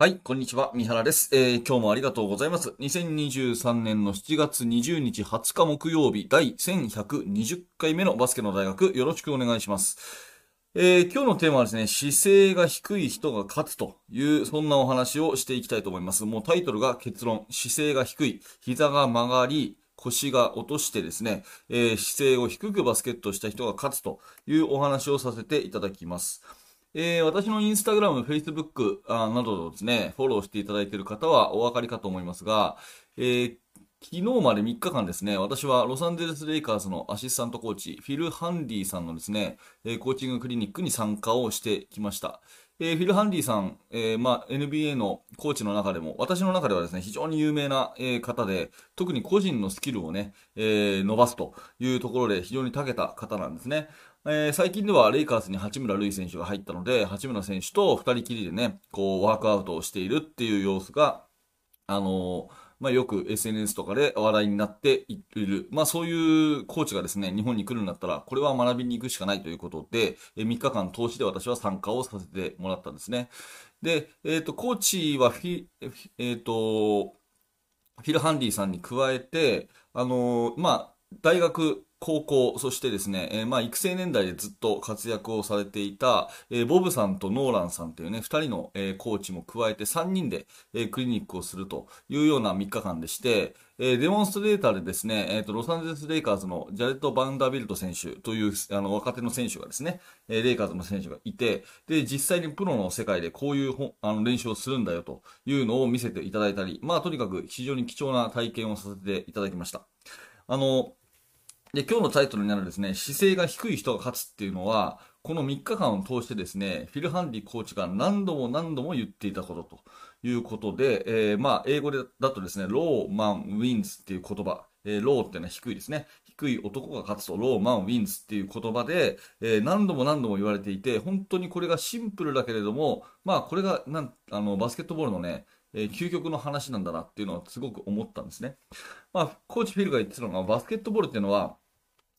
はい、こんにちは。三原です。えー、今日もありがとうございます。2023年の7月20日20日木曜日第1120回目のバスケの大学よろしくお願いします。えー、今日のテーマはですね、姿勢が低い人が勝つという、そんなお話をしていきたいと思います。もうタイトルが結論、姿勢が低い、膝が曲がり、腰が落としてですね、えー、姿勢を低くバスケットした人が勝つというお話をさせていただきます。えー、私のインスタグラム、フェイスブックなどですね、フォローしていただいている方はお分かりかと思いますが、えー、昨日まで3日間ですね、私はロサンゼルス・レイカーズのアシスタントコーチ、フィル・ハンディさんのですね、え、コーチングクリニックに参加をしてきました。えー、フィル・ハンディさん、えー、まあ、NBA のコーチの中でも、私の中ではですね、非常に有名な、えー、方で、特に個人のスキルをね、え伸ばすというところで非常に長けた方なんですね。えー、最近ではレイカーズに八村塁選手が入ったので、八村選手と二人きりでね、こう、ワークアウトをしているっていう様子が、あのー、まあ、よく SNS とかで話題になっている。まあ、そういうコーチがですね、日本に来るんだったら、これは学びに行くしかないということで、え3日間通しで私は参加をさせてもらったんですね。で、えっ、ー、と、コーチはフィ、えっ、と、フィル・ハンディさんに加えて、あの、まあ、大学、高校、そしてですね、えー、まあ、育成年代でずっと活躍をされていた、えー、ボブさんとノーランさんというね、二人の、えー、コーチも加えて三人で、えクリニックをするというような3日間でして、えデモンストレーターでですね、えっ、と、ロサンゼルス・レイカーズのジャレット・バンダービルト選手という、あの、若手の選手がですね、えレイカーズの選手がいて、で、実際にプロの世界でこういうあの練習をするんだよというのを見せていただいたり、まあ、とにかく非常に貴重な体験をさせていただきました。あの、で、今日のタイトルになるですね、姿勢が低い人が勝つっていうのは、この3日間を通してですね、フィル・ハンディコーチが何度も何度も言っていたことということで、えー、まあ、英語でだとですね、ローマン・ウィンズっていう言葉、えー、ローっていうのは低いですね。低い男が勝つと、ローマン・ウィンズっていう言葉で、えー、何度も何度も言われていて、本当にこれがシンプルだけれども、まあ、これが、なん、あの、バスケットボールのね、えー、究極の話なんだなっていうのはすごく思ったんですね。まあ、コーチフィルが言ってたのが、バスケットボールっていうのは、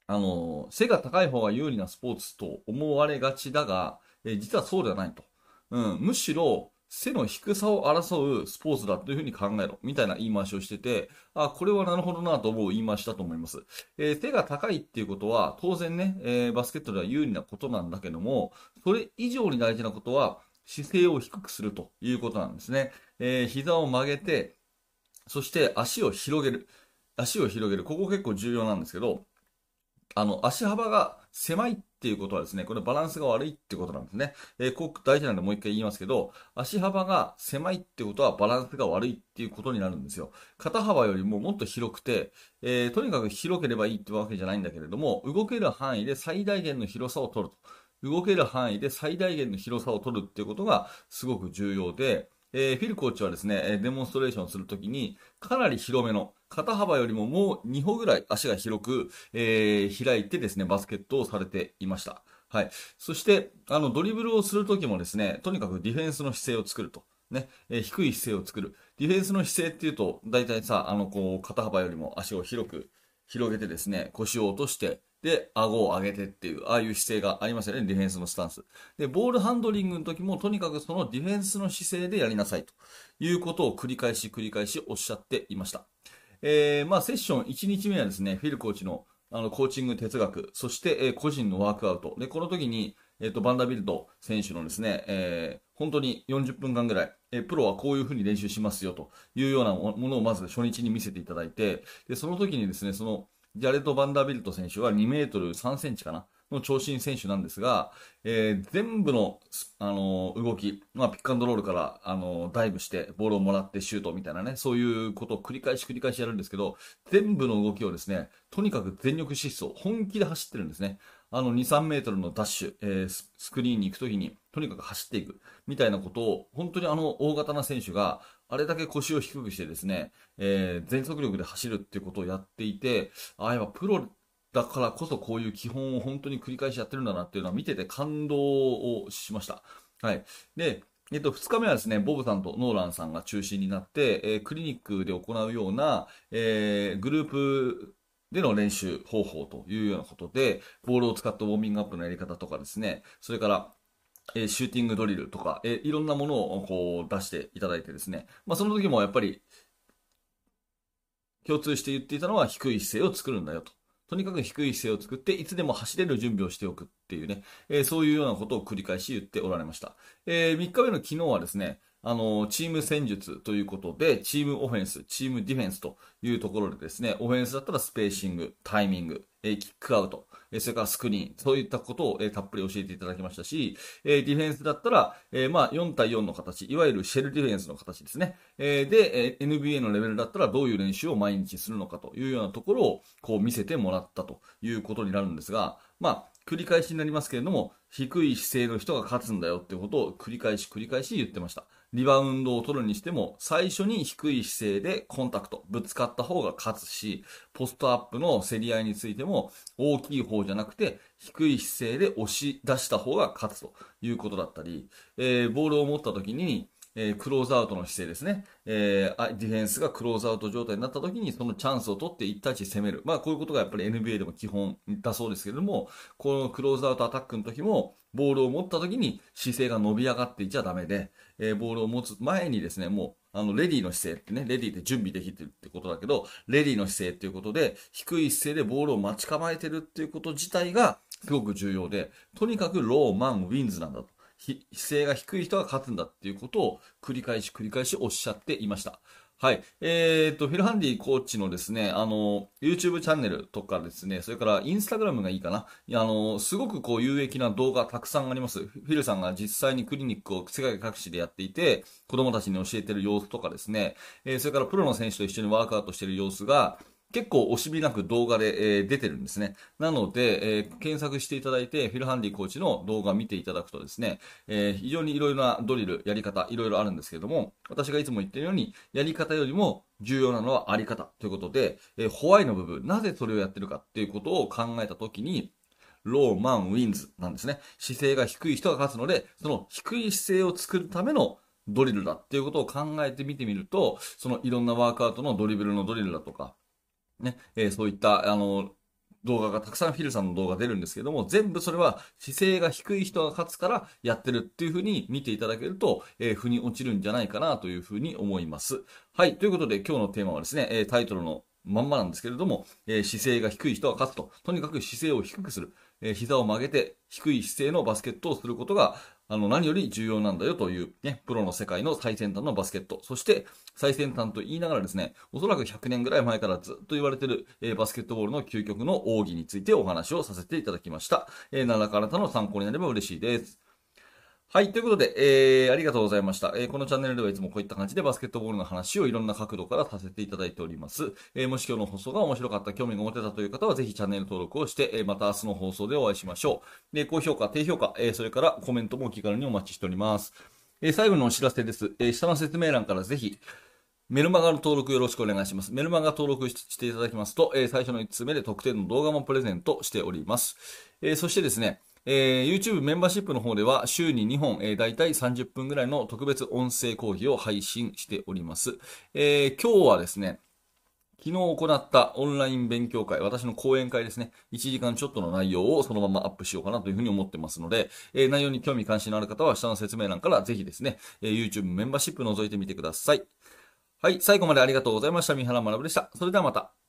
あの、背が高い方が有利なスポーツと思われがちだが、え実はそうではないと。うん、むしろ、背の低さを争うスポーツだというふうに考えろ、みたいな言い回しをしてて、あ、これはなるほどなと思う言い回しだと思います。えー、背が高いっていうことは、当然ね、えー、バスケットでは有利なことなんだけども、それ以上に大事なことは、姿勢を低くするということなんですね。えー、膝を曲げて、そして足を広げる。足を広げる。ここ結構重要なんですけど、あの、足幅が狭いっていうことはですね、これバランスが悪いってことなんですね。えー、ここ大事なんでもう一回言いますけど、足幅が狭いってことはバランスが悪いっていうことになるんですよ。肩幅よりももっと広くて、えー、とにかく広ければいいってわけじゃないんだけれども、動ける範囲で最大限の広さを取ると。動ける範囲で最大限の広さを取るっていうことがすごく重要で、えー、フィルコーチはですね、デモンストレーションするときに、かなり広めの、肩幅よりももう2歩ぐらい足が広く、えー、開いてですね、バスケットをされていました。はい。そして、あの、ドリブルをするときもですね、とにかくディフェンスの姿勢を作ると。ね、えー、低い姿勢を作る。ディフェンスの姿勢っていうと、大体さ、あの、こう、肩幅よりも足を広く広げてですね、腰を落として、で、顎を上げてっていう、ああいう姿勢がありますよね、ディフェンスのスタンス。で、ボールハンドリングの時も、とにかくそのディフェンスの姿勢でやりなさいということを繰り返し繰り返しおっしゃっていました。えー、まあ、セッション1日目はですね、フィルコーチのあの、コーチング哲学、そして、えー、個人のワークアウト。で、この時に、えっ、ー、と、バンダビルド選手のですね、えー、本当に40分間ぐらい、えー、プロはこういう風に練習しますよというようなものをまず初日に見せていただいて、で、その時にですね、その、ジャレット・バンダービルト選手は2メートル3センチかなの長身選手なんですが、えー、全部の、あのー、動き、まあ、ピックアンドロールから、あのー、ダイブして、ボールをもらってシュートみたいなね、そういうことを繰り返し繰り返しやるんですけど、全部の動きをですね、とにかく全力疾走、本気で走ってるんですね。あの、2、3メートルのダッシュ、えー、スクリーンに行くときに、とにかく走っていく、みたいなことを、本当にあの、大型な選手が、あれだけ腰を低くしてですね、えー、全速力で走るっていうことをやっていて、ああ、やっぱプロだからこそこういう基本を本当に繰り返しやってるんだなっていうのは見てて感動をしました。はい。で、えっと、2日目はですね、ボブさんとノーランさんが中心になって、えー、クリニックで行うような、えー、グループでの練習方法というようなことで、ボールを使ったウォーミングアップのやり方とかですね、それから、え、シューティングドリルとか、え、いろんなものをこう出していただいてですね、まあその時もやっぱり共通して言っていたのは低い姿勢を作るんだよと。とにかく低い姿勢を作って、いつでも走れる準備をしておくっていうね、えー、そういうようなことを繰り返し言っておられました。えー、3日目の昨日はですね、あの、チーム戦術ということで、チームオフェンス、チームディフェンスというところでですね、オフェンスだったらスペーシング、タイミング、キックアウト、それからスクリーン、そういったことを、たっぷり教えていただきましたし、ディフェンスだったら、えまあ、4対4の形、いわゆるシェルディフェンスの形ですね。で、NBA のレベルだったらどういう練習を毎日するのかというようなところを、こう見せてもらったということになるんですが、まあ、繰り返しになりますけれども、低い姿勢の人が勝つんだよってことを繰り返し繰り返し言ってました。リバウンドを取るにしても、最初に低い姿勢でコンタクト、ぶつかった方が勝つし、ポストアップの競り合いについても、大きい方じゃなくて、低い姿勢で押し出した方が勝つということだったり、えー、ボールを持った時に、えー、クローズアウトの姿勢ですね。えー、ディフェンスがクローズアウト状態になった時に、そのチャンスを取って1対1攻める。まあ、こういうことがやっぱり NBA でも基本だそうですけれども、このクローズアウトアタックの時も、ボールを持った時に姿勢が伸び上がっていちゃダメで、えー、ボールを持つ前にですね、もう、あの、 ready の姿勢ってね、 ready って準備できてるってことだけど、 ready の姿勢っていうことで、低い姿勢でボールを待ち構えてるっていうこと自体が、すごく重要で、とにかく low man wins なんだと。姿勢が低い人が勝つんだっていうことを繰り返し繰り返しおっしゃっていました。はい。えー、っと、フィルハンディコーチのですね、あの、YouTube チャンネルとかですね、それからインスタグラムがいいかな。あの、すごくこう有益な動画たくさんあります。フィルさんが実際にクリニックを世界各地でやっていて、子供たちに教えてる様子とかですね、えー、それからプロの選手と一緒にワークアウトしてる様子が、結構惜しみなく動画で、えー、出てるんですね。なので、えー、検索していただいて、フィルハンディコーチの動画を見ていただくとですね、えー、非常にいろいろなドリル、やり方、いろいろあるんですけれども、私がいつも言ってるように、やり方よりも重要なのはあり方ということで、え why の部分、なぜそれをやってるかっていうことを考えたときに、 low man wins なんですね。姿勢が低い人が勝つので、その低い姿勢を作るためのドリルだっていうことを考えてみてみると、そのいろんなワークアウトのドリブルのドリルだとか、ね、えー、そういった、あの、動画がたくさんフィルさんの動画出るんですけども、全部それは姿勢が低い人が勝つからやってるっていう風に見ていただけると、えー、腑に落ちるんじゃないかなという風に思います。はい。ということで今日のテーマはですね、えー、タイトルのまんまなんですけれども、えー、姿勢が低い人が勝つと。とにかく姿勢を低くする。えー、膝を曲げて低い姿勢のバスケットをすることが、あの、何より重要なんだよという、ね、プロの世界の最先端のバスケット。そして、最先端と言いながらですね、おそらく100年ぐらい前からずっと言われてる、えー、バスケットボールの究極の奥義についてお話をさせていただきました。えー、何らかあなたの参考になれば嬉しいです。はい。ということで、えー、ありがとうございました。えー、このチャンネルではいつもこういった感じでバスケットボールの話をいろんな角度からさせていただいております。えー、もし今日の放送が面白かった、興味が持てたという方はぜひチャンネル登録をして、えー、また明日の放送でお会いしましょう。で、高評価、低評価、えー、それからコメントもお気軽にお待ちしております。えー、最後のお知らせです。えー、下の説明欄からぜひ、メルマガの登録よろしくお願いします。メルマガ登録していただきますと、えー、最初の1つ目で特典の動画もプレゼントしております。えー、そしてですね、えー、YouTube メンバーシップの方では週に2本、えー、大体30分ぐらいの特別音声講義を配信しております。えー、今日はですね、昨日行ったオンライン勉強会、私の講演会ですね、1時間ちょっとの内容をそのままアップしようかなというふうに思ってますので、えー、内容に興味関心のある方は下の説明欄からぜひですね、えー、YouTube メンバーシップ覗いてみてください。はい、最後までありがとうございました。三原学でした。それではまた。